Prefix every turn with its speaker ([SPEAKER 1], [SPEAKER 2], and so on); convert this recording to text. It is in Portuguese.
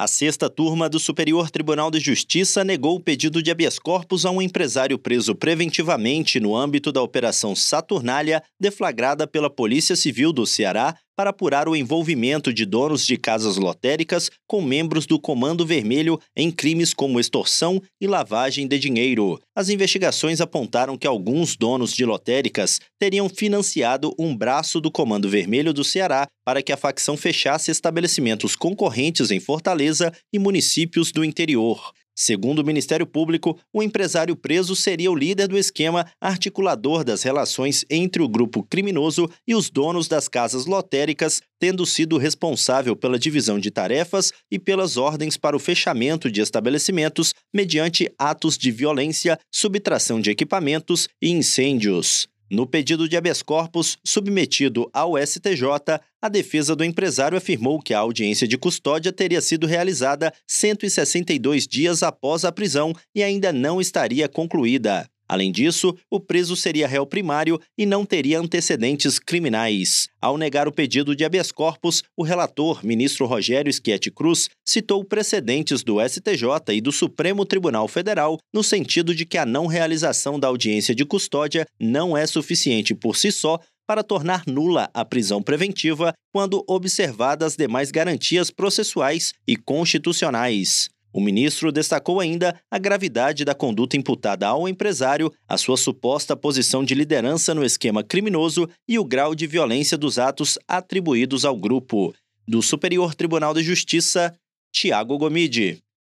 [SPEAKER 1] A sexta turma do Superior Tribunal de Justiça negou o pedido de habeas corpus a um empresário preso preventivamente no âmbito da Operação Saturnália, deflagrada pela Polícia Civil do Ceará para apurar o envolvimento de donos de casas lotéricas com membros do Comando Vermelho em crimes como extorsão e lavagem de dinheiro. As investigações apontaram que alguns donos de lotéricas teriam financiado um braço do Comando Vermelho do Ceará para que a facção fechasse estabelecimentos concorrentes em Fortaleza e municípios do interior. Segundo o Ministério Público, o empresário preso seria o líder do esquema articulador das relações entre o grupo criminoso e os donos das casas lotéricas, tendo sido responsável pela divisão de tarefas e pelas ordens para o fechamento de estabelecimentos mediante atos de violência, subtração de equipamentos e incêndios. No pedido de habeas corpus submetido ao STJ, a defesa do empresário afirmou que a audiência de custódia teria sido realizada 162 dias após a prisão e ainda não estaria concluída. Além disso, o preso seria réu primário e não teria antecedentes criminais. Ao negar o pedido de habeas corpus, o relator, ministro Rogério Schietti Cruz, citou precedentes do STJ e do Supremo Tribunal Federal no sentido de que a não realização da audiência de custódia não é suficiente por si só para tornar nula a prisão preventiva quando observadas demais garantias processuais e constitucionais. O ministro destacou ainda a gravidade da conduta imputada ao empresário, a sua suposta posição de liderança no esquema criminoso e o grau de violência dos atos atribuídos ao grupo. Do Superior Tribunal de Justiça, Tiago Gomide.